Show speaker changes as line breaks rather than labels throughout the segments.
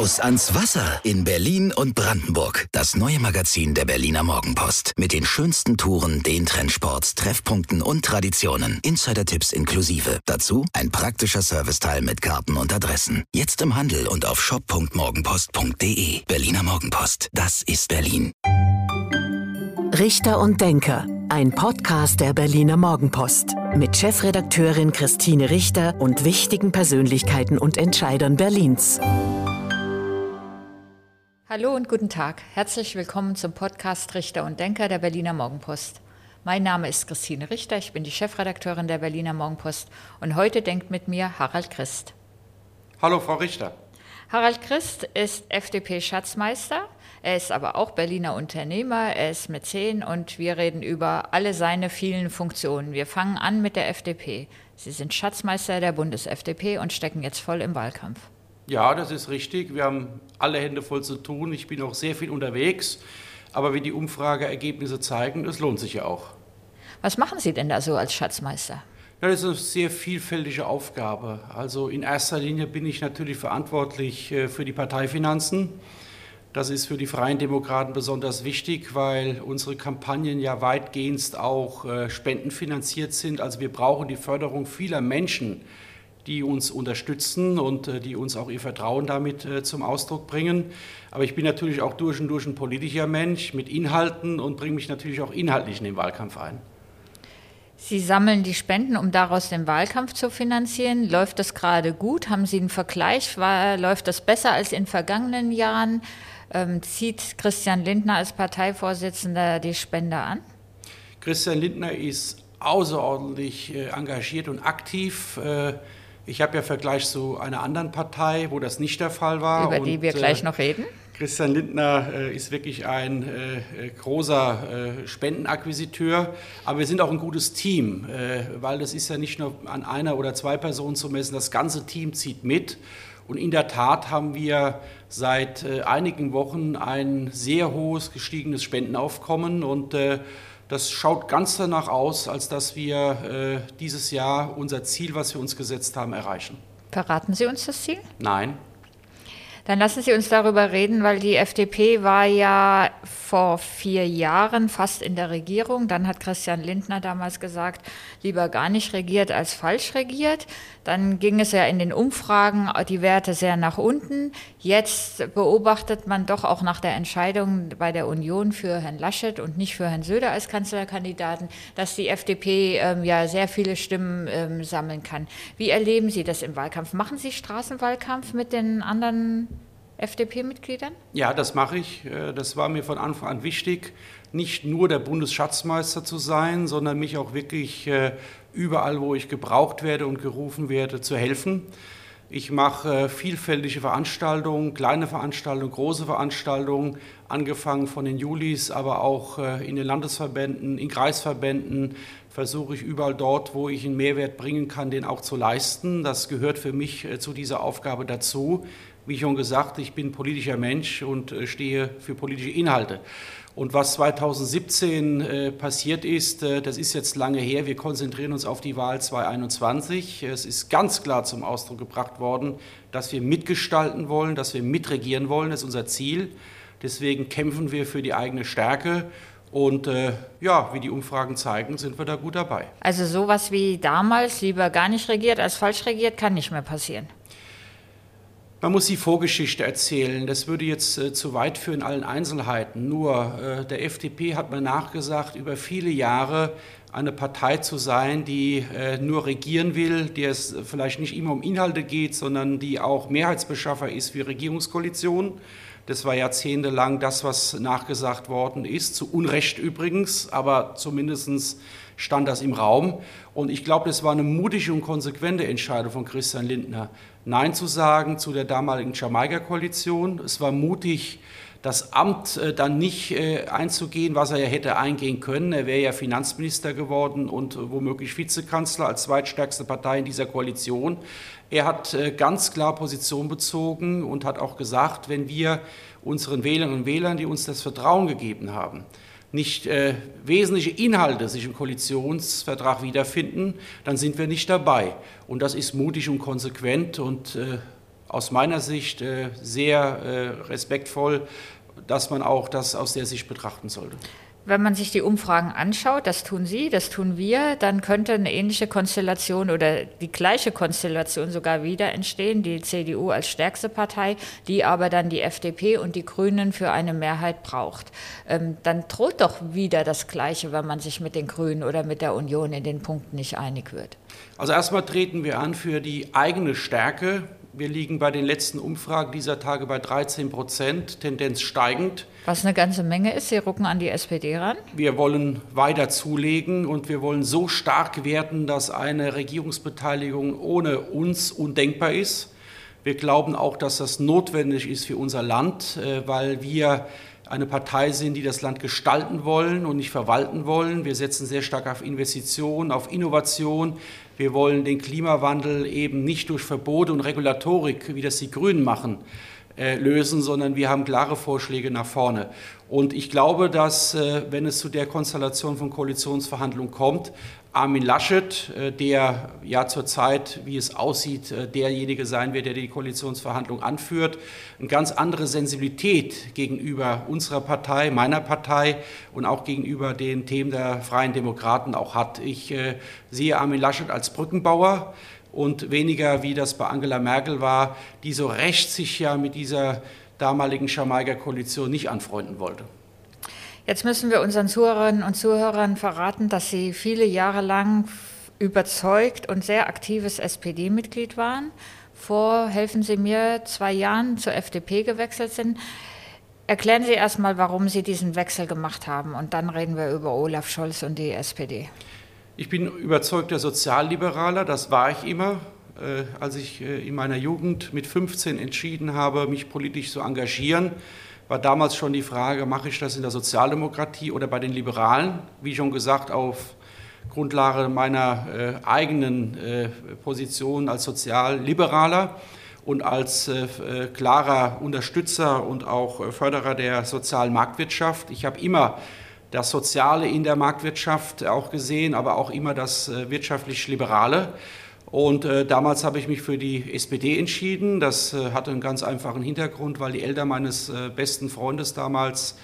Raus ans Wasser in Berlin und Brandenburg. Das neue Magazin der Berliner Morgenpost. Mit den schönsten Touren, den Trendsports, Treffpunkten und Traditionen. Insider-Tipps inklusive. Dazu ein praktischer Serviceteil mit Karten und Adressen. Jetzt im Handel und auf shop.morgenpost.de. Berliner Morgenpost. Das ist Berlin.
Richter und Denker. Ein Podcast der Berliner Morgenpost. Mit Chefredakteurin Christine Richter und wichtigen Persönlichkeiten und Entscheidern Berlins.
Hallo und guten Tag. Herzlich willkommen zum Podcast Richter und Denker der Berliner Morgenpost. Mein Name ist Christine Richter, ich bin die Chefredakteurin der Berliner Morgenpost und heute denkt mit mir Harald Christ.
Hallo, Frau Richter.
Harald Christ ist FDP-Schatzmeister, er ist aber auch Berliner Unternehmer, er ist Mäzen und wir reden über alle seine vielen Funktionen. Wir fangen an mit der FDP. Sie sind Schatzmeister der Bundes-FDP und stecken jetzt voll im Wahlkampf.
Ja, das ist richtig. Wir haben alle Hände voll zu tun. Ich bin auch sehr viel unterwegs. Aber wie die Umfrageergebnisse zeigen, es lohnt sich ja auch.
Was machen Sie denn da so als Schatzmeister?
Ja, das ist eine sehr vielfältige Aufgabe. Also in erster Linie bin ich natürlich verantwortlich äh, für die Parteifinanzen. Das ist für die Freien Demokraten besonders wichtig, weil unsere Kampagnen ja weitgehend auch äh, spendenfinanziert sind. Also wir brauchen die Förderung vieler Menschen, die uns unterstützen und äh, die uns auch ihr Vertrauen damit äh, zum Ausdruck bringen. Aber ich bin natürlich auch durch und durch ein politischer Mensch mit Inhalten und bringe mich natürlich auch inhaltlich in den Wahlkampf ein.
Sie sammeln die Spenden, um daraus den Wahlkampf zu finanzieren. Läuft das gerade gut? Haben Sie einen Vergleich? War, läuft das besser als in vergangenen Jahren? Ähm, zieht Christian Lindner als Parteivorsitzender die Spende an?
Christian Lindner ist außerordentlich äh, engagiert und aktiv. Äh, ich habe ja Vergleich zu einer anderen Partei, wo das nicht der Fall war.
Über die
und,
wir gleich äh, noch reden.
Christian Lindner äh, ist wirklich ein äh, großer äh, Spendenakquisiteur, aber wir sind auch ein gutes Team, äh, weil das ist ja nicht nur an einer oder zwei Personen zu messen, das ganze Team zieht mit. Und in der Tat haben wir seit äh, einigen Wochen ein sehr hohes gestiegenes Spendenaufkommen und äh, das schaut ganz danach aus, als dass wir äh, dieses Jahr unser Ziel, was wir uns gesetzt haben, erreichen.
Verraten Sie uns das Ziel?
Nein.
Dann lassen Sie uns darüber reden, weil die FDP war ja vor vier Jahren fast in der Regierung. Dann hat Christian Lindner damals gesagt, lieber gar nicht regiert als falsch regiert. Dann ging es ja in den Umfragen die Werte sehr nach unten. Jetzt beobachtet man doch auch nach der Entscheidung bei der Union für Herrn Laschet und nicht für Herrn Söder als Kanzlerkandidaten, dass die FDP ähm, ja sehr viele Stimmen ähm, sammeln kann. Wie erleben Sie das im Wahlkampf? Machen Sie Straßenwahlkampf mit den anderen FDP-Mitgliedern?
Ja, das mache ich. Äh, das war mir von Anfang an wichtig, nicht nur der Bundesschatzmeister zu sein, sondern mich auch wirklich äh, überall, wo ich gebraucht werde und gerufen werde, zu helfen. Ich mache äh, vielfältige Veranstaltungen, kleine Veranstaltungen, große Veranstaltungen, angefangen von den Julis, aber auch in den Landesverbänden, in Kreisverbänden, versuche ich überall dort, wo ich einen Mehrwert bringen kann, den auch zu leisten. Das gehört für mich zu dieser Aufgabe dazu. Wie schon gesagt, ich bin politischer Mensch und äh, stehe für politische Inhalte. Und was 2017 äh, passiert ist, äh, das ist jetzt lange her. Wir konzentrieren uns auf die Wahl 2021. Es ist ganz klar zum Ausdruck gebracht worden, dass wir mitgestalten wollen, dass wir mitregieren wollen. Das ist unser Ziel. Deswegen kämpfen wir für die eigene Stärke. Und äh, ja, wie die Umfragen zeigen, sind wir da gut dabei.
Also sowas wie damals, lieber gar nicht regiert als falsch regiert, kann nicht mehr passieren.
Man muss die Vorgeschichte erzählen. Das würde jetzt äh, zu weit führen in allen Einzelheiten. Nur äh, der FDP hat man nachgesagt, über viele Jahre eine Partei zu sein, die äh, nur regieren will, der es vielleicht nicht immer um Inhalte geht, sondern die auch Mehrheitsbeschaffer ist für Regierungskoalitionen. Das war jahrzehntelang das, was nachgesagt worden ist, zu Unrecht übrigens, aber zumindest stand das im Raum. Und ich glaube, das war eine mutige und konsequente Entscheidung von Christian Lindner. Nein zu sagen zu der damaligen Jamaika-Koalition. Es war mutig, das Amt äh, dann nicht äh, einzugehen, was er ja hätte eingehen können. Er wäre ja Finanzminister geworden und äh, womöglich Vizekanzler als zweitstärkste Partei in dieser Koalition. Er hat ganz klar Position bezogen und hat auch gesagt, wenn wir unseren Wählerinnen und Wählern, die uns das Vertrauen gegeben haben, nicht äh, wesentliche Inhalte sich im Koalitionsvertrag wiederfinden, dann sind wir nicht dabei. Und das ist mutig und konsequent und äh, aus meiner Sicht äh, sehr respektvoll, dass man auch das aus der Sicht betrachten sollte.
Wenn man sich die Umfragen anschaut, das tun Sie, das tun wir, dann könnte eine ähnliche Konstellation oder die gleiche Konstellation sogar wieder entstehen, die CDU als stärkste Partei, die aber dann die FDP und die Grünen für eine Mehrheit braucht. Ähm, dann droht doch wieder das Gleiche, wenn man sich mit den Grünen oder mit der Union in den Punkten nicht einig wird.
Also erstmal treten wir an für die eigene Stärke wir liegen bei den letzten Umfragen dieser Tage bei 13 Prozent, Tendenz steigend.
Was eine ganze Menge ist. Sie rucken an die SPD ran.
Wir wollen weiter zulegen und wir wollen so stark werden, dass eine Regierungsbeteiligung ohne uns undenkbar ist. Wir glauben auch, dass das notwendig ist für unser Land, äh, weil wir eine Partei sind, die das Land gestalten wollen und nicht verwalten wollen. Wir setzen sehr stark auf Investitionen, auf Innovation. Wir wollen den Klimawandel eben nicht durch Verbote und Regulatorik, wie das die Grünen machen, äh, lösen, sondern wir haben klare Vorschläge nach vorne. Und ich glaube, dass, äh, wenn es zu der Konstellation von Koalitionsverhandlungen kommt, Armin Laschet, äh, der ja zurzeit, wie es aussieht, derjenige sein wird, der die Koalitionsverhandlungen anführt, eine ganz andere Sensibilität gegenüber unserer Partei, meiner Partei und auch gegenüber den Themen der Freien Demokraten auch hat. Ich sehe Armin Laschet als Brückenbauer und weniger, wie das bei Angela Merkel war, die so recht sich ja mit dieser damaligen Jamaika Koalition nicht anfreunden wollte.
Jetzt müssen wir unseren Zuhörerinnen und Zuhörern verraten, dass Sie viele Jahre lang überzeugt und sehr aktives SPD-Mitglied waren. Vor, helfen Sie mir, zwei Jahren zur FDP gewechselt sind. Erklären Sie erst mal, warum Sie diesen Wechsel gemacht haben und dann reden wir über Olaf Scholz und die SPD.
Ich bin überzeugter Sozialliberaler, das war ich immer. Äh, als ich äh, in meiner Jugend mit 15 entschieden habe, mich politisch zu engagieren, war damals schon die Frage, mache ich das in der Sozialdemokratie oder bei den Liberalen? Wie schon gesagt, auf Grundlage meiner äh, eigenen Position als Sozialliberaler und als klarer Unterstützer und auch Förderer der sozialen Marktwirtschaft. Ich habe immer das Soziale in der Marktwirtschaft auch gesehen, aber auch immer das äh, wirtschaftlich Liberale. Und äh, damals habe ich mich für die SPD entschieden. Das äh, hatte einen ganz einfachen Hintergrund, weil die Eltern meines äh, besten Freundes damals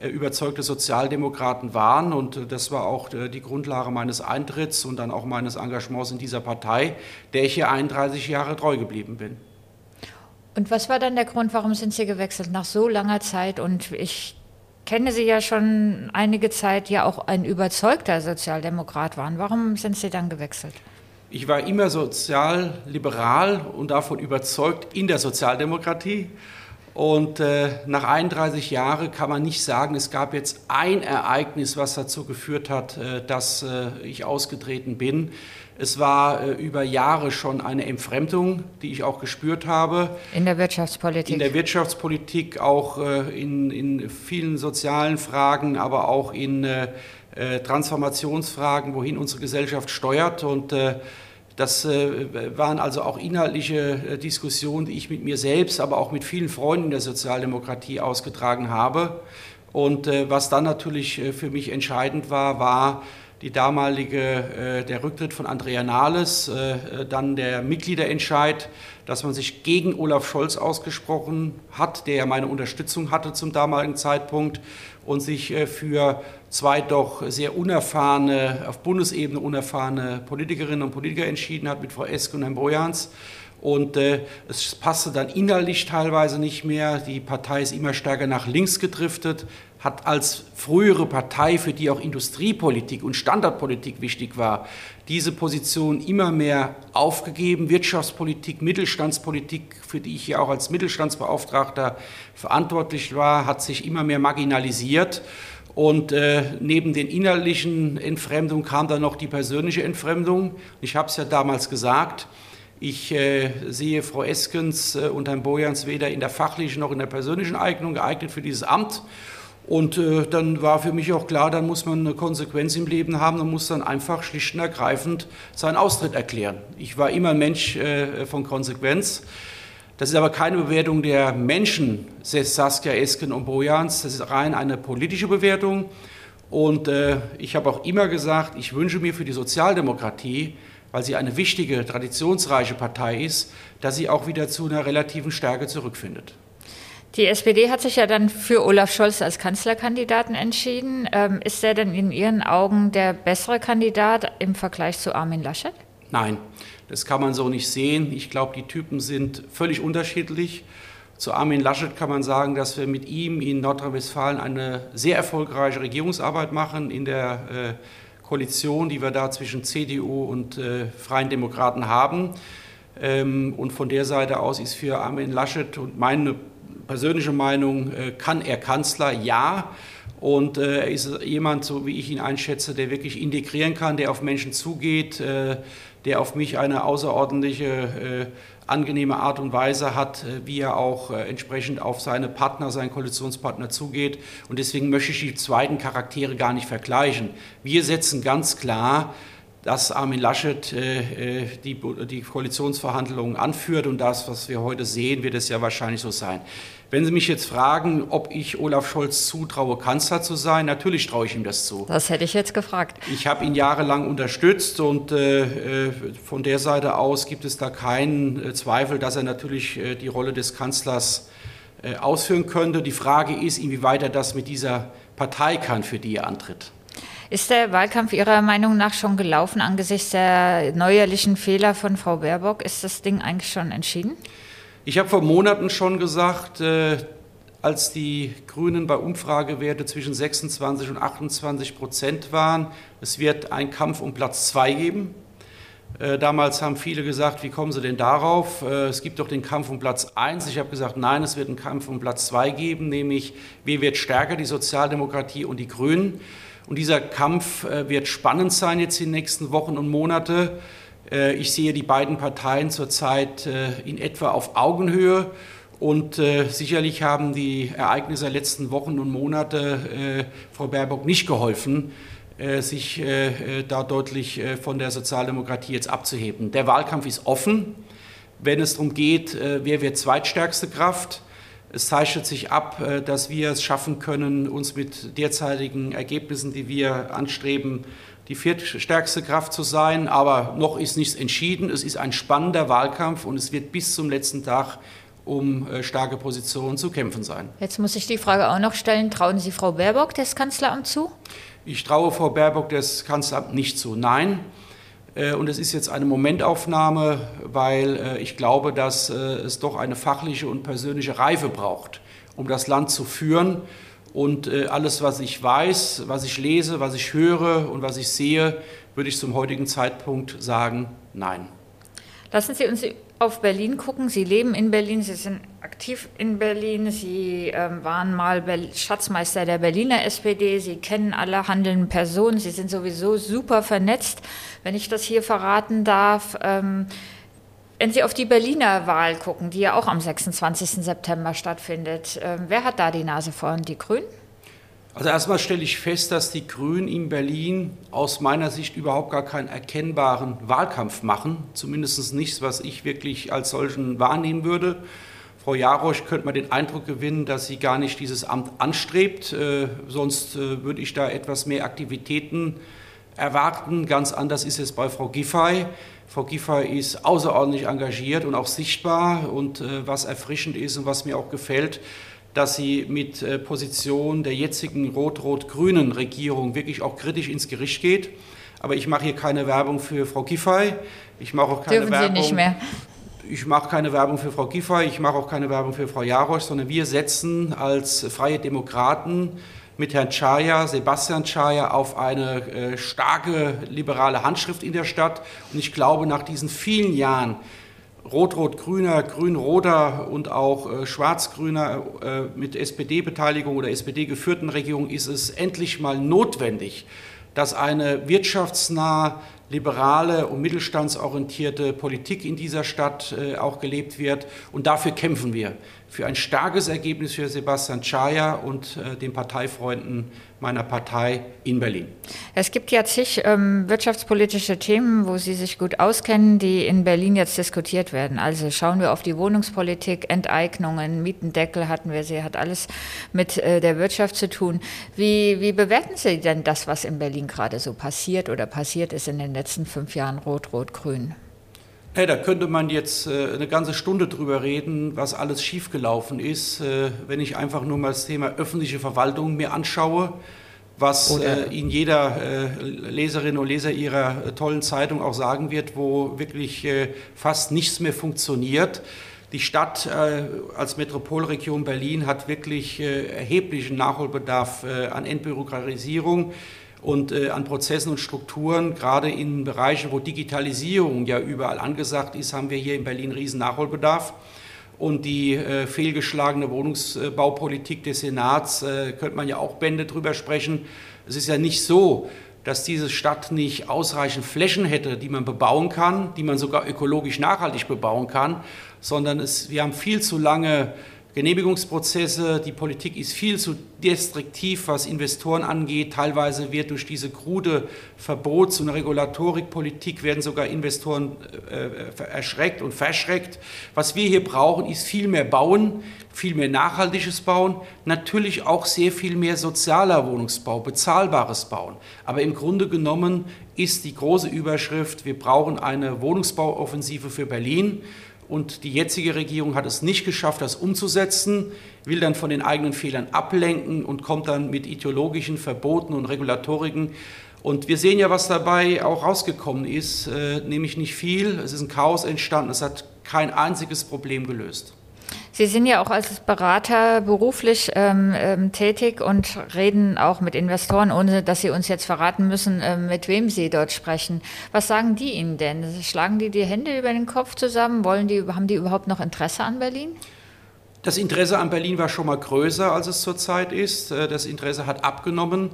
äh, überzeugte Sozialdemokraten waren. Und äh, das war auch die Grundlage meines Eintritts und dann auch meines Engagements in dieser Partei, der ich hier 31 Jahre treu geblieben bin.
Und was war dann der Grund, warum sind Sie gewechselt nach so langer Zeit? Und ich kenne Sie ja schon einige Zeit, ja auch ein überzeugter Sozialdemokrat waren. Warum sind Sie dann gewechselt?
Ich war immer sozial-liberal und davon überzeugt in der Sozialdemokratie. Und äh, nach 31 Jahren kann man nicht sagen, es gab jetzt ein Ereignis, was dazu geführt hat, äh, dass äh, ich ausgetreten bin. Es war äh, über Jahre schon eine Entfremdung, die ich auch gespürt habe.
In der Wirtschaftspolitik.
In der Wirtschaftspolitik, auch äh, in, in vielen sozialen Fragen, aber auch in äh, Transformationsfragen, wohin unsere Gesellschaft steuert. Und das äh, waren also auch inhaltliche äh, Diskussionen, die ich mit mir selbst, aber auch mit vielen Freunden der Sozialdemokratie ausgetragen habe. Und äh, was dann natürlich für mich entscheidend war, war die damalige, der Rücktritt von Andrea Nahles, dann der Mitgliederentscheid, dass man sich gegen Olaf Scholz ausgesprochen hat, der ja meine Unterstützung hatte zum damaligen Zeitpunkt und sich für zwei doch sehr unerfahrene, auf Bundesebene unerfahrene Politikerinnen und Politiker entschieden hat, mit Frau Esk und Herrn Brojans. Und äh, es passte dann innerlich teilweise nicht mehr. Die Partei ist immer stärker nach links gedriftet, hat als frühere Partei, für die auch Industriepolitik und Standardpolitik wichtig war, diese Position immer mehr aufgegeben. Wirtschaftspolitik, Mittelstandspolitik, für die ich ja auch als Mittelstandsbeauftragter verantwortlich war, hat sich immer mehr marginalisiert. Und äh, neben den innerlichen Entfremdungen kam dann noch die persönliche Entfremdung. Ich habe es ja damals gesagt, ich äh, sehe Frau Eskens äh, und Herrn Bojans weder in der fachlichen noch in der persönlichen Eignung geeignet für dieses Amt. Und äh, dann war für mich auch klar, dann muss man eine Konsequenz im Leben haben und muss dann einfach schlicht und ergreifend seinen Austritt erklären. Ich war immer ein Mensch äh, von Konsequenz. Das ist aber keine Bewertung der Menschen, Saskia Esken und Bojans. Das ist rein eine politische Bewertung. Und äh, ich habe auch immer gesagt, ich wünsche mir für die Sozialdemokratie weil sie eine wichtige, traditionsreiche Partei ist, dass sie auch wieder zu einer relativen Stärke zurückfindet.
Die SPD hat sich ja dann für Olaf Scholz als Kanzlerkandidaten entschieden. Ähm, ist er denn in Ihren Augen der bessere Kandidat im Vergleich zu Armin Laschet?
Nein, das kann man so nicht sehen. Ich glaube, die Typen sind völlig unterschiedlich. Zu Armin Laschet kann man sagen, dass wir mit ihm in Nordrhein-Westfalen eine sehr erfolgreiche Regierungsarbeit machen in der äh, Koalition, die wir da zwischen CDU und äh, Freien Demokraten haben. Ähm, und von der Seite aus ist für Armin Laschet und meine persönliche Meinung, äh, kann er Kanzler? Ja. Und äh, er ist jemand, so wie ich ihn einschätze, der wirklich integrieren kann, der auf Menschen zugeht, äh, der auf mich eine außerordentliche, angenehme Art und Weise hat, wie er auch entsprechend auf seine Partner, seinen Koalitionspartner zugeht. Und deswegen möchte ich die zweiten Charaktere gar nicht vergleichen. Wir setzen ganz klar dass Armin Laschet äh, äh, die, die Koalitionsverhandlungen anführt und das, was wir heute sehen, wird es ja wahrscheinlich so sein. Wenn Sie mich jetzt fragen, ob ich Olaf Scholz zutraue, Kanzler zu sein, natürlich traue ich ihm das zu.
Das hätte ich jetzt gefragt.
Ich habe ihn jahrelang unterstützt und äh, von der Seite aus gibt es da keinen äh, Zweifel, dass er natürlich äh, die Rolle des Kanzlers äh, ausführen könnte. Die Frage ist, inwieweit er das mit dieser Partei kann, für die er antritt.
Ist der Wahlkampf Ihrer Meinung nach schon gelaufen angesichts der neuerlichen Fehler von Frau Baerbock? Ist das Ding eigentlich schon entschieden?
Ich habe vor Monaten schon gesagt, äh, als die Grünen bei Umfragewerte zwischen 26 und 28 Prozent waren, es wird einen Kampf um Platz zwei geben. Äh, damals haben viele gesagt, wie kommen Sie denn darauf? Äh, es gibt doch den Kampf um Platz eins. Ich habe gesagt, nein, es wird einen Kampf um Platz zwei geben, nämlich wer wird stärker, die Sozialdemokratie und die Grünen. Und dieser Kampf äh, wird spannend sein jetzt in den nächsten Wochen und Monate. Äh, ich sehe die beiden Parteien zurzeit äh, in etwa auf Augenhöhe. Und äh, sicherlich haben die Ereignisse der letzten Wochen und Monate äh, Frau Baerbock nicht geholfen, äh, sich da deutlich von der Sozialdemokratie jetzt abzuheben. Der Wahlkampf ist offen, wenn es darum geht, wer wird zweitstärkste Kraft. Es zeichnet sich ab, äh, dass wir es schaffen können, uns mit derzeitigen Ergebnissen, die wir anstreben, die viertstärkste Kraft zu sein. Aber noch ist nichts entschieden. Es ist ein spannender Wahlkampf und es wird bis zum letzten Tag um äh, starke Positionen zu kämpfen sein.
Jetzt muss ich die Frage auch noch stellen. Trauen Sie Frau Baerbock das Kanzleramt zu?
Ich traue Frau Baerbock das Kanzleramt nicht zu. Nein. Äh, und es ist jetzt eine Momentaufnahme, weil äh, ich glaube, dass äh, es doch eine fachliche und persönliche Reife braucht, um das Land zu führen. Und alles, was ich weiß, was ich lese, was ich höre und was ich sehe, würde ich zum heutigen Zeitpunkt sagen, nein.
Lassen Sie uns auf Berlin gucken. Sie leben in Berlin, Sie sind aktiv in Berlin, Sie ähm, waren mal Schatzmeister der Berliner SPD, Sie kennen alle handelnden Personen, Sie sind sowieso super vernetzt, wenn ich das hier verraten darf. Ähm, wenn Sie auf die Berliner Wahl gucken, die ja auch am 26. September stattfindet, äh, wer hat da die Nase vorn? Die Grünen?
Also erstmal stelle ich fest, dass die Grünen in Berlin aus meiner Sicht überhaupt gar keinen erkennbaren Wahlkampf machen, zumindest nichts, was ich wirklich als solchen wahrnehmen würde. Frau Jarosch könnte man den Eindruck gewinnen, dass sie gar nicht dieses Amt anstrebt, äh, sonst äh, würde ich da etwas mehr Aktivitäten erwarten. Ganz anders ist es bei Frau Giffey. Frau Giffey ist außerordentlich engagiert und auch sichtbar und äh, was erfrischend ist und was mir auch gefällt, dass sie mit äh, Position der jetzigen rot-rot-grünen Regierung wirklich auch kritisch ins Gericht geht. Aber ich mache hier keine Werbung für Frau Giffey. Ich mache auch keine
Dürfen
Werbung.
Sie nicht mehr.
Ich mache keine Werbung für Frau Giffey, ich mache auch keine Werbung für Frau Jarosch, sondern wir setzen als Freie Demokraten mit Herrn Chaya, Sebastian Chaya, auf eine äh, starke liberale Handschrift in der Stadt. Und ich glaube, nach diesen vielen Jahren rot-rot-grüner, grün-roter und auch äh, schwarz-grüner äh, mit SPD-Beteiligung oder SPD-geführten Regierung ist es endlich mal notwendig, dass eine wirtschaftsnah, liberale und mittelstandsorientierte Politik in dieser Stadt äh, auch gelebt wird. Und dafür kämpfen wir für ein starkes Ergebnis für Sebastian Chaya und äh, den Parteifreunden meiner Partei in Berlin.
Es gibt ja zig ähm, wirtschaftspolitische Themen, wo Sie sich gut auskennen, die in Berlin jetzt diskutiert werden. Also schauen wir auf die Wohnungspolitik, Enteignungen, Mietendeckel hatten wir, sie hat alles mit äh, der Wirtschaft zu tun. Wie, wie bewerten Sie denn das, was in Berlin gerade so passiert oder passiert ist in den letzten fünf Jahren Rot-Rot-Grün?
Hey, da könnte man jetzt äh, eine ganze Stunde drüber reden, was alles schiefgelaufen ist, äh, wenn ich einfach nur mal das Thema öffentliche Verwaltung mir anschaue, was äh, Ihnen jeder äh, Leserin und Leser Ihrer äh, tollen Zeitung auch sagen wird, wo wirklich äh, fast nichts mehr funktioniert. Die Stadt als Metropolregion Berlin hat wirklich erheblichen Nachholbedarf an Entbürokratisierung und äh, an Prozessen und Strukturen, gerade in Bereichen, wo Digitalisierung ja überall angesagt ist, haben wir hier in Berlin riesen Nachholbedarf. Und die äh, fehlgeschlagene Wohnungsbaupolitik des Senats, äh, könnte man ja auch Bände drüber sprechen. Es ist ja nicht so, dass diese Stadt nicht ausreichend Flächen hätte, die man bebauen kann, die man sogar ökologisch nachhaltig bebauen kann, sondern es, wir haben viel zu lange Genehmigungsprozesse. Die Politik ist viel zu destruktiv, was Investoren angeht. Teilweise wird durch diese krude Verbots- und Regulatorikpolitik werden sogar Investoren äh, erschreckt und verschreckt. Was wir hier brauchen, ist viel mehr Bauen, viel mehr nachhaltiges Bauen, natürlich auch sehr viel mehr sozialer Wohnungsbau, bezahlbares Bauen. Aber im Grunde genommen ist die große Überschrift, wir brauchen eine Wohnungsbauoffensive für Berlin. Und die jetzige Regierung hat es nicht geschafft, das umzusetzen, will dann von den eigenen Fehlern ablenken und kommt dann mit ideologischen Verboten und Regulatoriken. Und wir sehen ja, was dabei auch rausgekommen ist, äh, nämlich nicht viel. Es ist ein Chaos entstanden, es hat kein einziges Problem gelöst.
Sie sind ja auch als Berater beruflich ähm, ähm, tätig und reden auch mit Investoren, ohne dass Sie uns jetzt verraten müssen, ähm, mit wem Sie dort sprechen. Was sagen die Ihnen denn? Schlagen die die Hände über den Kopf zusammen? Wollen die, haben die überhaupt noch Interesse an Berlin?
Das Interesse an Berlin war schon mal größer, als es zurzeit ist. Äh, das Interesse hat abgenommen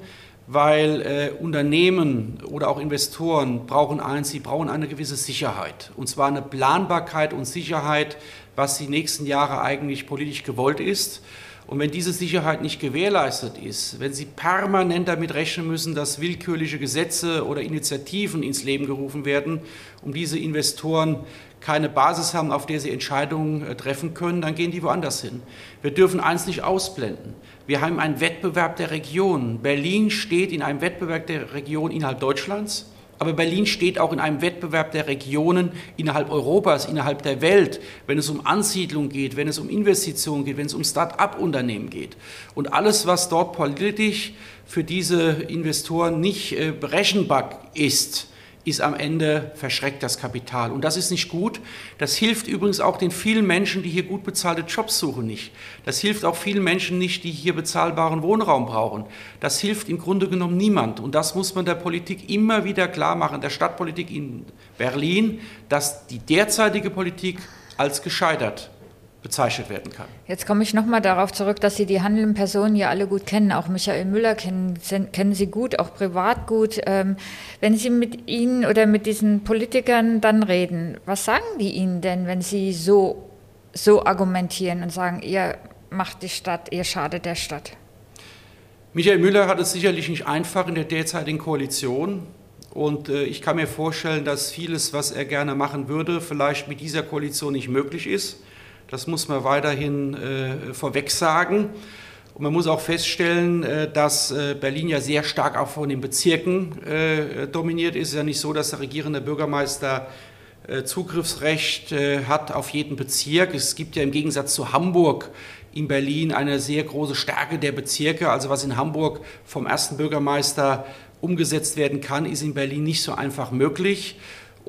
weil äh, Unternehmen oder auch Investoren brauchen eins, sie brauchen eine gewisse Sicherheit. Und zwar eine Planbarkeit und Sicherheit, was die nächsten Jahre eigentlich politisch gewollt ist. Und wenn diese Sicherheit nicht gewährleistet ist, wenn Sie permanent damit rechnen müssen, dass willkürliche Gesetze oder Initiativen ins Leben gerufen werden, um diese Investoren keine Basis haben, auf der sie Entscheidungen äh, treffen können, dann gehen die woanders hin. Wir dürfen eins nicht ausblenden. Wir haben einen Wettbewerb der Regionen. Berlin steht in einem Wettbewerb der Regionen innerhalb Deutschlands. Aber Berlin steht auch in einem Wettbewerb der Regionen innerhalb Europas, innerhalb der Welt, wenn es um Ansiedlung geht, wenn es um Investitionen geht, wenn es um Start-up-Unternehmen geht. Und alles, was dort politisch für diese Investoren nicht äh, berechenbar ist, ist am Ende verschreckt das Kapital. Und das ist nicht gut. Das hilft übrigens auch den vielen Menschen, die hier gut bezahlte Jobs suchen, nicht. Das hilft auch vielen Menschen nicht, die hier bezahlbaren Wohnraum brauchen. Das hilft im Grunde genommen niemand. Und das muss man der Politik immer wieder klar machen, der Stadtpolitik in Berlin, dass die derzeitige Politik als gescheitert bezeichnet werden kann.
Jetzt komme ich nochmal darauf zurück, dass Sie die handelnden Personen ja alle gut kennen. Auch Michael Müller kennen, kennen Sie gut, auch privat gut. Ähm, wenn Sie mit Ihnen oder mit diesen Politikern dann reden, was sagen die Ihnen denn, wenn Sie so, so argumentieren und sagen, ihr macht die Stadt, ihr schadet der Stadt?
Michael Müller hat es sicherlich nicht einfach in der derzeitigen Koalition. Und äh, ich kann mir vorstellen, dass vieles, was er gerne machen würde, vielleicht mit dieser Koalition nicht möglich ist. Das muss man weiterhin äh, vorweg sagen. Und man muss auch feststellen, äh, dass äh, Berlin ja sehr stark auch von den Bezirken äh, dominiert ist. Es ist ja nicht so, dass der regierende Bürgermeister Zugriffsrecht hat auf jeden Bezirk. Es gibt ja im Gegensatz zu Hamburg in Berlin eine sehr große Stärke der Bezirke. Also was in Hamburg vom ersten Bürgermeister umgesetzt werden kann, ist in Berlin nicht so einfach möglich.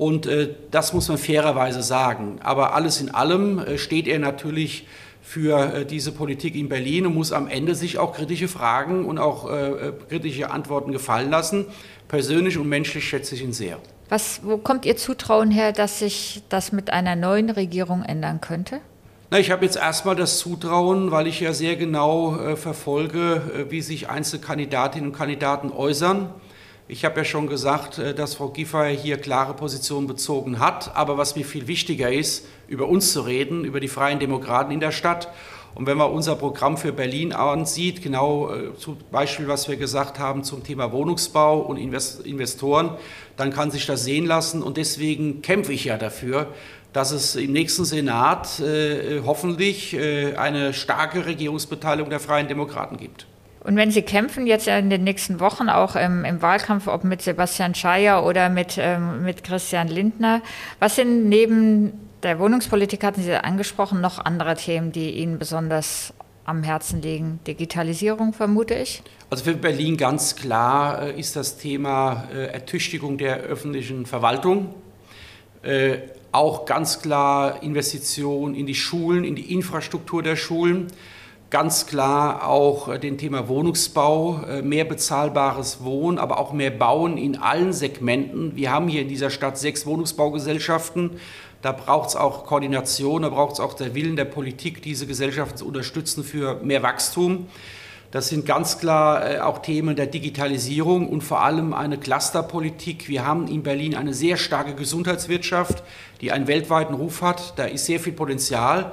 Und äh, das muss man fairerweise sagen. Aber alles in allem äh, steht er natürlich für äh, diese Politik in Berlin und muss am Ende sich auch kritische Fragen und auch äh, äh, kritische Antworten gefallen lassen. Persönlich und menschlich schätze ich ihn sehr.
Was, wo kommt Ihr Zutrauen her, dass sich das mit einer neuen Regierung ändern könnte?
Na, ich habe jetzt erstmal das Zutrauen, weil ich ja sehr genau äh, verfolge, wie sich einzelne Kandidatinnen und Kandidaten äußern. Ich habe ja schon gesagt, äh, dass Frau Giffey hier klare Positionen bezogen hat. Aber was mir viel wichtiger ist, über uns zu reden, über die Freien Demokraten in der Stadt. Und wenn man unser Programm für Berlin ansieht, genau äh, zum Beispiel, was wir gesagt haben zum Thema Wohnungsbau und Investoren, dann kann sich das sehen lassen. Und deswegen kämpfe ich ja dafür, dass es im nächsten Senat äh, hoffentlich äh, eine starke Regierungsbeteiligung der Freien Demokraten gibt.
Und wenn Sie kämpfen jetzt in den nächsten Wochen auch im, im Wahlkampf, ob mit Sebastian Scheier oder mit, ähm, mit Christian Lindner, was sind neben der Wohnungspolitik, hatten Sie angesprochen, noch andere Themen, die Ihnen besonders am Herzen liegen? Digitalisierung, vermute ich?
Also für Berlin ganz klar äh, ist das Thema äh, Ertüchtigung der öffentlichen Verwaltung. Äh, auch ganz klar Investitionen in die Schulen, in die Infrastruktur der Schulen ganz klar auch äh, den Thema Wohnungsbau, äh, mehr bezahlbares Wohnen, aber auch mehr Bauen in allen Segmenten. Wir haben hier in dieser Stadt sechs Wohnungsbaugesellschaften. Da braucht es auch Koordination, da braucht es auch der Willen der Politik, diese Gesellschaften zu unterstützen für mehr Wachstum. Das sind ganz klar äh, auch Themen der Digitalisierung und vor allem eine Clusterpolitik. Wir haben in Berlin eine sehr starke Gesundheitswirtschaft, die einen weltweiten Ruf hat. Da ist sehr viel Potenzial.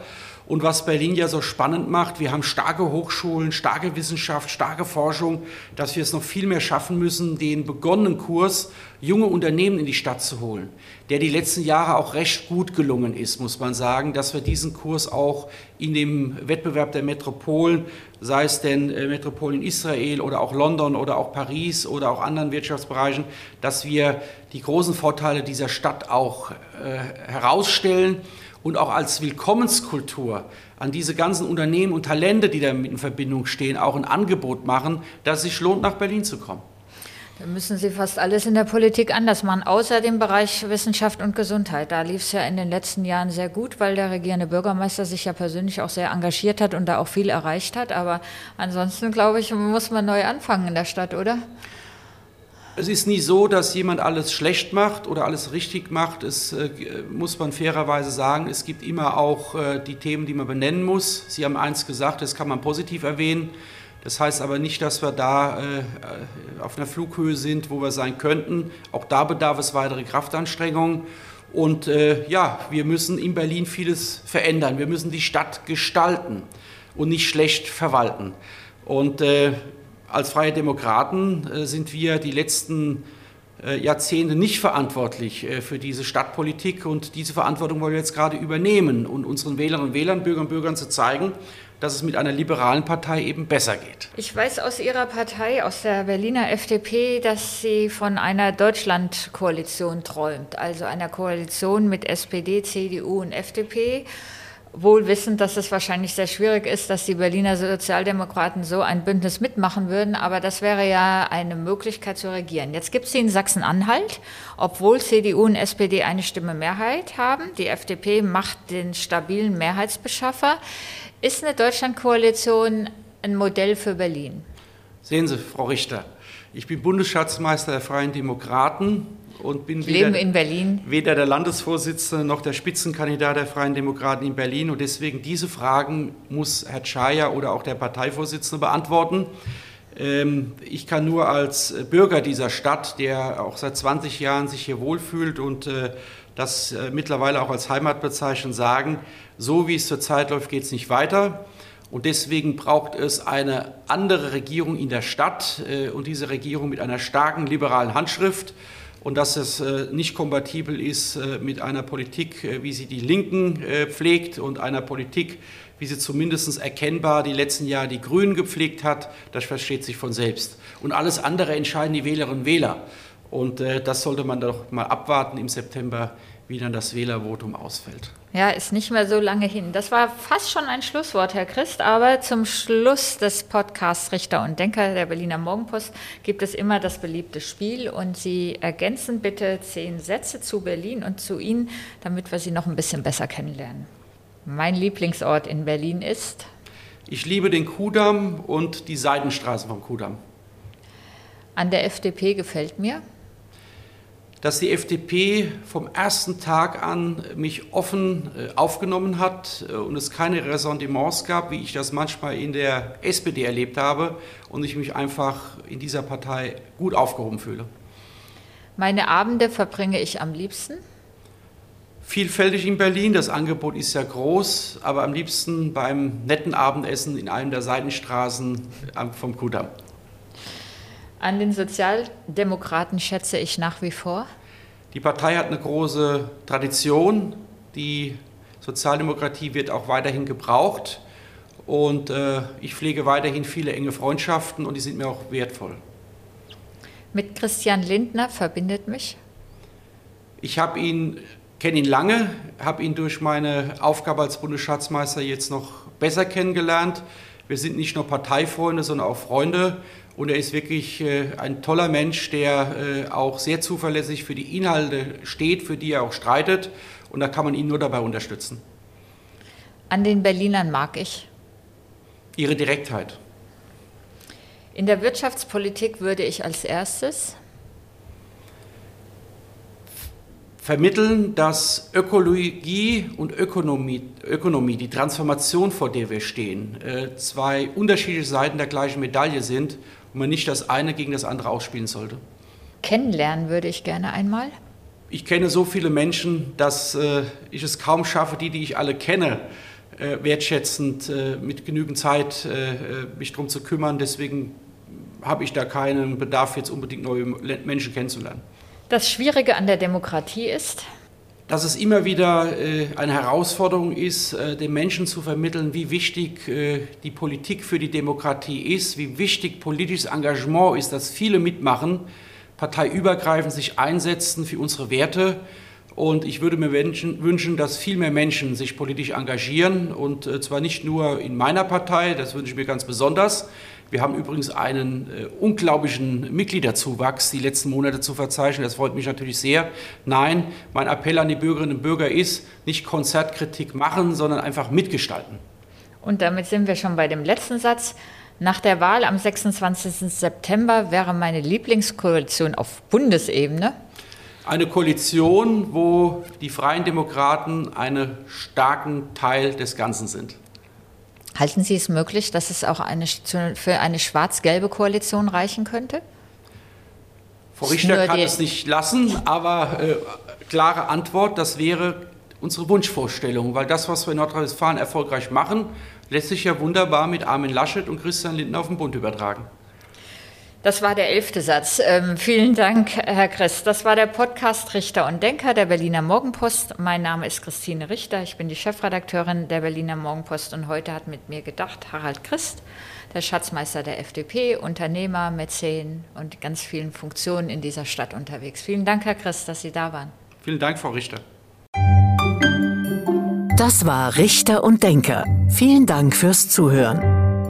Und was Berlin ja so spannend macht, wir haben starke Hochschulen, starke Wissenschaft, starke Forschung, dass wir es noch viel mehr schaffen müssen, den begonnenen Kurs junge Unternehmen in die Stadt zu holen, der die letzten Jahre auch recht gut gelungen ist, muss man sagen, dass wir diesen Kurs auch in dem Wettbewerb der Metropolen, sei es denn äh, Metropolen in Israel oder auch London oder auch Paris oder auch anderen Wirtschaftsbereichen, dass wir die großen Vorteile dieser Stadt auch äh, herausstellen und auch als Willkommenskultur an diese ganzen Unternehmen und Talente, die damit in Verbindung stehen, auch ein Angebot machen, dass es sich lohnt, nach Berlin zu kommen.
Da müssen Sie fast alles in der Politik anders machen, außer dem Bereich Wissenschaft und Gesundheit. Da lief es ja in den letzten Jahren sehr gut, weil der regierende Bürgermeister sich ja persönlich auch sehr engagiert hat und da auch viel erreicht hat. Aber ansonsten, glaube ich, muss man neu anfangen in der Stadt, oder?
Es ist nie so, dass jemand alles schlecht macht oder alles richtig macht. Es äh, muss man fairerweise sagen, es gibt immer auch äh, die Themen, die man benennen muss. Sie haben eins gesagt, das kann man positiv erwähnen. Das heißt aber nicht, dass wir da äh, auf einer Flughöhe sind, wo wir sein könnten. Auch da bedarf es weitere Kraftanstrengungen. Und äh, ja, wir müssen in Berlin vieles verändern. Wir müssen die Stadt gestalten und nicht schlecht verwalten. Und äh, als Freie Demokraten äh, sind wir die letzten äh, Jahrzehnte nicht verantwortlich äh, für diese Stadtpolitik und diese Verantwortung wollen wir jetzt gerade übernehmen und unseren Wählerinnen und Wählern, Bürgern und Bürgern zu zeigen, dass es mit einer liberalen Partei eben besser geht.
Ich weiß aus Ihrer Partei, aus der Berliner FDP, dass Sie von einer Deutschlandkoalition träumt, also einer Koalition mit SPD, CDU und FDP wohl wissend, dass es wahrscheinlich sehr schwierig ist, dass die Berliner Sozialdemokraten so ein Bündnis mitmachen würden, aber das wäre ja eine Möglichkeit zu regieren. Jetzt gibt es sie in Sachsen-Anhalt, obwohl CDU und SPD eine Stimme Mehrheit haben. Die FDP macht den stabilen Mehrheitsbeschaffer. Ist eine Deutschlandkoalition ein Modell für Berlin?
Sehen Sie, Frau Richter, ich bin Bundesschatzmeister der Freien Demokraten und bin
weder, in Berlin.
weder der Landesvorsitzende noch der Spitzenkandidat der Freien Demokraten in Berlin. Und deswegen diese Fragen muss Herr Tschaja oder auch der Parteivorsitzende beantworten. Ähm, ich kann nur als Bürger dieser Stadt, der auch seit 20 Jahren sich hier wohlfühlt und äh, das äh, mittlerweile auch als Heimat bezeichnen, sagen, so wie es zurzeit läuft, geht es nicht weiter. Und deswegen braucht es eine andere Regierung in der Stadt äh, und diese Regierung mit einer starken liberalen Handschrift und dass es äh, nicht kompatibel ist äh, mit einer Politik, äh, wie sie die Linken pflegt und einer Politik, wie sie zumindest erkennbar die letzten Jahre die Grünen gepflegt hat, das versteht sich von selbst. Und alles andere entscheiden die Wählerinnen und Wähler. Und das sollte man doch mal abwarten im September, wie dann das Wählervotum ausfällt.
Ja, ist nicht mehr so lange hin. Das war fast schon ein Schlusswort, Herr Christ. Aber zum Schluss des Podcasts Richter und Denker der Berliner Morgenpost gibt es immer das beliebte Spiel. Und Sie ergänzen bitte zehn Sätze zu Berlin und zu Ihnen, damit wir Sie noch ein bisschen besser kennenlernen. Mein Lieblingsort in Berlin ist?
Ich liebe den Kudamm und die Seidenstraße vom Kudamm.
An der FDP gefällt mir?
Dass die FDP vom ersten Tag an mich offen äh, aufgenommen hat äh, und es keine Ressentiments gab, wie ich das manchmal in der SPD erlebt habe und ich mich einfach in dieser Partei gut aufgehoben fühle.
Meine Abende verbringe ich am liebsten?
Vielfältig in Berlin, das Angebot ist ja groß, aber am liebsten beim netten Abendessen in einem der Seitenstraßen vom Kudamm.
An den Sozialdemokraten schätze ich nach wie vor.
Die Partei hat eine große Tradition. Die Sozialdemokratie wird auch weiterhin gebraucht. Und äh, ich pflege weiterhin viele enge Freundschaften und die sind mir auch wertvoll.
Mit Christian Lindner verbindet mich?
Ich habe ihn, kenne ihn lange, habe ihn durch meine Aufgabe als Bundesschatzmeister jetzt noch besser kennengelernt. Wir sind nicht nur Parteifreunde, sondern auch Freunde. Und er ist wirklich äh, ein toller Mensch, der äh, auch sehr zuverlässig für die Inhalte steht, für die er auch streitet. Und da kann man ihn nur dabei unterstützen.
An den Berlinern mag ich
ihre Direktheit.
In der Wirtschaftspolitik würde ich als erstes
vermitteln, dass Ökologie und Ökonomie, Ökonomie, die Transformation, vor der wir stehen, äh, zwei unterschiedliche Seiten der gleichen Medaille sind und man nicht das eine gegen das andere ausspielen sollte.
Kennenlernen würde ich gerne einmal.
Ich kenne so viele Menschen, dass äh, ich es kaum schaffe, die, die ich alle kenne, äh, wertschätzend äh, mit genügend Zeit äh, mich darum zu kümmern. Deswegen habe ich da keinen Bedarf, jetzt unbedingt neue Menschen kennenzulernen.
Das Schwierige an der Demokratie ist,
dass es immer wieder eine Herausforderung ist, den Menschen zu vermitteln, wie wichtig die Politik für die Demokratie ist, wie wichtig politisches Engagement ist, dass viele mitmachen, parteiübergreifend sich einsetzen für unsere Werte und ich würde mir wünschen, dass viel mehr Menschen sich politisch engagieren und äh, zwar nicht nur in meiner Partei, das wünsche ich mir ganz besonders. Wir haben übrigens einen äh, unglaublichen Mitgliederzuwachs die letzten Monate zu verzeichnen. Das freut mich natürlich sehr. Nein, mein Appell an die Bürgerinnen und Bürger ist, nicht Konzertkritik machen, sondern einfach mitgestalten.
Und damit sind wir schon bei dem letzten Satz. Nach der Wahl am 26. September wäre meine Lieblingskoalition auf Bundesebene
eine Koalition, wo die Freien Demokraten einen starken Teil des Ganzen sind.
Halten Sie es möglich, dass es auch eine, für eine schwarz-gelbe Koalition reichen könnte?
Frau Richter kann es nicht lassen, aber äh, klare Antwort, das wäre unsere Wunschvorstellung, weil das, was wir in Nordrhein-Westfalen erfolgreich machen, lässt sich ja wunderbar mit Armin Laschet und Christian Lindner auf den Bund übertragen.
Das war der elfte Satz. Ähm, vielen Dank, Herr Christ. Das war der Podcast Richter und Denker der Berliner Morgenpost. Mein Name ist Christine Richter. Ich bin die Chefredakteurin der Berliner Morgenpost und heute hat mit mir gedacht Harald Christ, der Schatzmeister der FDP, Unternehmer, Mäzen und ganz vielen Funktionen in dieser Stadt unterwegs. Vielen Dank, Herr Christ, dass Sie da waren.
Vielen Dank, Frau Richter.
Das war Richter und Denker. Vielen Dank fürs Zuhören.